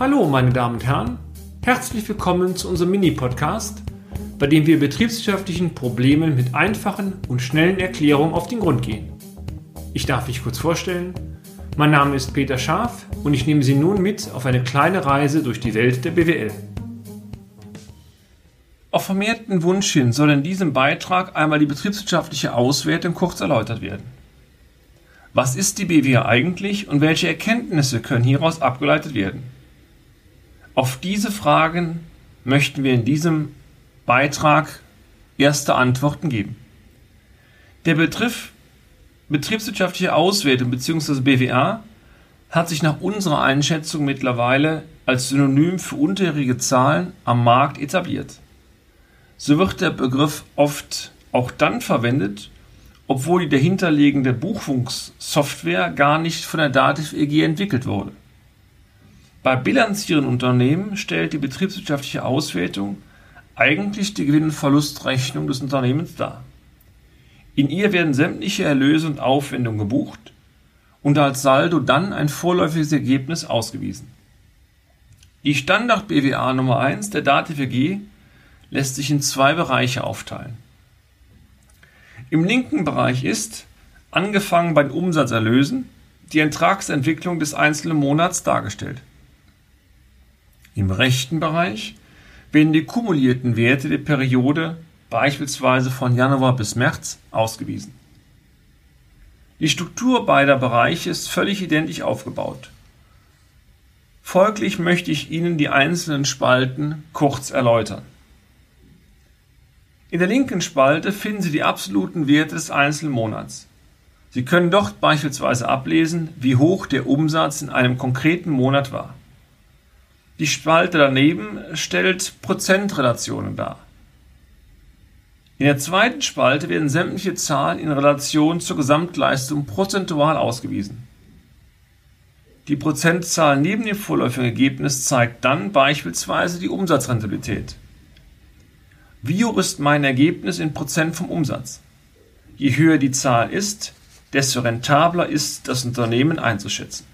Hallo, meine Damen und Herren. Herzlich willkommen zu unserem Mini-Podcast, bei dem wir betriebswirtschaftlichen Problemen mit einfachen und schnellen Erklärungen auf den Grund gehen. Ich darf mich kurz vorstellen. Mein Name ist Peter Scharf und ich nehme Sie nun mit auf eine kleine Reise durch die Welt der BWL. Auf vermehrten Wunsch hin soll in diesem Beitrag einmal die betriebswirtschaftliche Auswertung kurz erläutert werden. Was ist die BWA eigentlich und welche Erkenntnisse können hieraus abgeleitet werden? Auf diese Fragen möchten wir in diesem Beitrag erste Antworten geben. Der Begriff betriebswirtschaftliche Auswertung bzw. BWA hat sich nach unserer Einschätzung mittlerweile als Synonym für unterjährige Zahlen am Markt etabliert. So wird der Begriff oft auch dann verwendet, obwohl die dahinterliegende Buchungssoftware gar nicht von der Dativ EG entwickelt wurde. Bei bilanzierenden Unternehmen stellt die betriebswirtschaftliche Auswertung eigentlich die Gewinn- und Verlustrechnung des Unternehmens dar. In ihr werden sämtliche Erlöse und Aufwendungen gebucht und als Saldo dann ein vorläufiges Ergebnis ausgewiesen. Die Standard BWA Nummer 1 der Dativ EG lässt sich in zwei Bereiche aufteilen. Im linken Bereich ist, angefangen bei den Umsatzerlösen, die Ertragsentwicklung des einzelnen Monats dargestellt. Im rechten Bereich werden die kumulierten Werte der Periode beispielsweise von Januar bis März ausgewiesen. Die Struktur beider Bereiche ist völlig identisch aufgebaut. Folglich möchte ich Ihnen die einzelnen Spalten kurz erläutern. In der linken Spalte finden Sie die absoluten Werte des einzelnen Monats. Sie können dort beispielsweise ablesen, wie hoch der Umsatz in einem konkreten Monat war. Die Spalte daneben stellt Prozentrelationen dar. In der zweiten Spalte werden sämtliche Zahlen in Relation zur Gesamtleistung prozentual ausgewiesen. Die Prozentzahl neben dem vorläufigen Ergebnis zeigt dann beispielsweise die Umsatzrentabilität. Wie hoch ist mein Ergebnis in Prozent vom Umsatz? Je höher die Zahl ist, desto rentabler ist das Unternehmen einzuschätzen.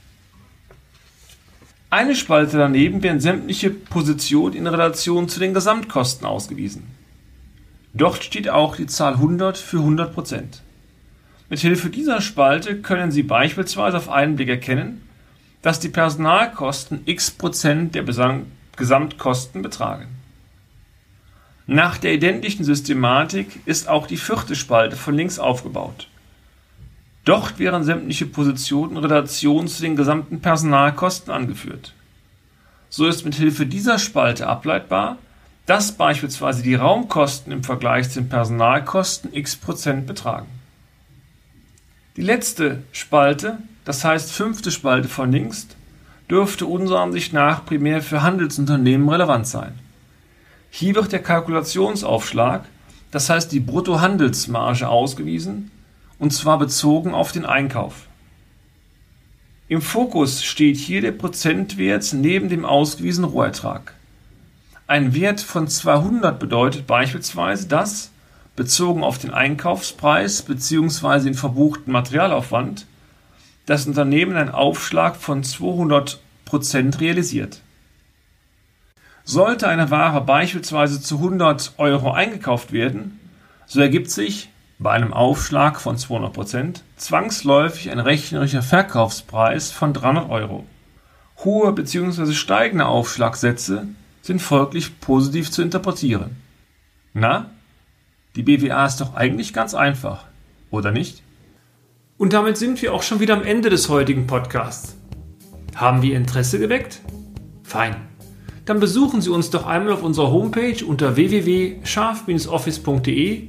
Eine Spalte daneben werden sämtliche Positionen in Relation zu den Gesamtkosten ausgewiesen. Dort steht auch die Zahl 100 für 100 Prozent. Mithilfe dieser Spalte können Sie beispielsweise auf einen Blick erkennen, dass die Personalkosten x Prozent der Gesamtkosten betragen. Nach der identischen Systematik ist auch die vierte Spalte von links aufgebaut. Dort wären sämtliche Positionen in Relation zu den gesamten Personalkosten angeführt. So ist mit Hilfe dieser Spalte ableitbar, dass beispielsweise die Raumkosten im Vergleich zu den Personalkosten x Prozent betragen. Die letzte Spalte, das heißt fünfte Spalte von links, dürfte unserer Ansicht nach primär für Handelsunternehmen relevant sein. Hier wird der Kalkulationsaufschlag, das heißt die Bruttohandelsmarge, ausgewiesen, und zwar bezogen auf den Einkauf. Im Fokus steht hier der Prozentwert neben dem ausgewiesenen Rohertrag. Ein Wert von 200 bedeutet beispielsweise, dass, bezogen auf den Einkaufspreis bzw. den verbuchten Materialaufwand, das Unternehmen einen Aufschlag von 200 Prozent realisiert. Sollte eine Ware beispielsweise zu 100 Euro eingekauft werden, so ergibt sich bei einem Aufschlag von 200 Prozent zwangsläufig ein rechnerischer Verkaufspreis von 300 Euro. Hohe bzw. steigende Aufschlagsätze sind folglich positiv zu interpretieren. Na, die BWA ist doch eigentlich ganz einfach, oder nicht? Und damit sind wir auch schon wieder am Ende des heutigen Podcasts. Haben wir Interesse geweckt? Fein dann besuchen Sie uns doch einmal auf unserer Homepage unter www.scharf-office.de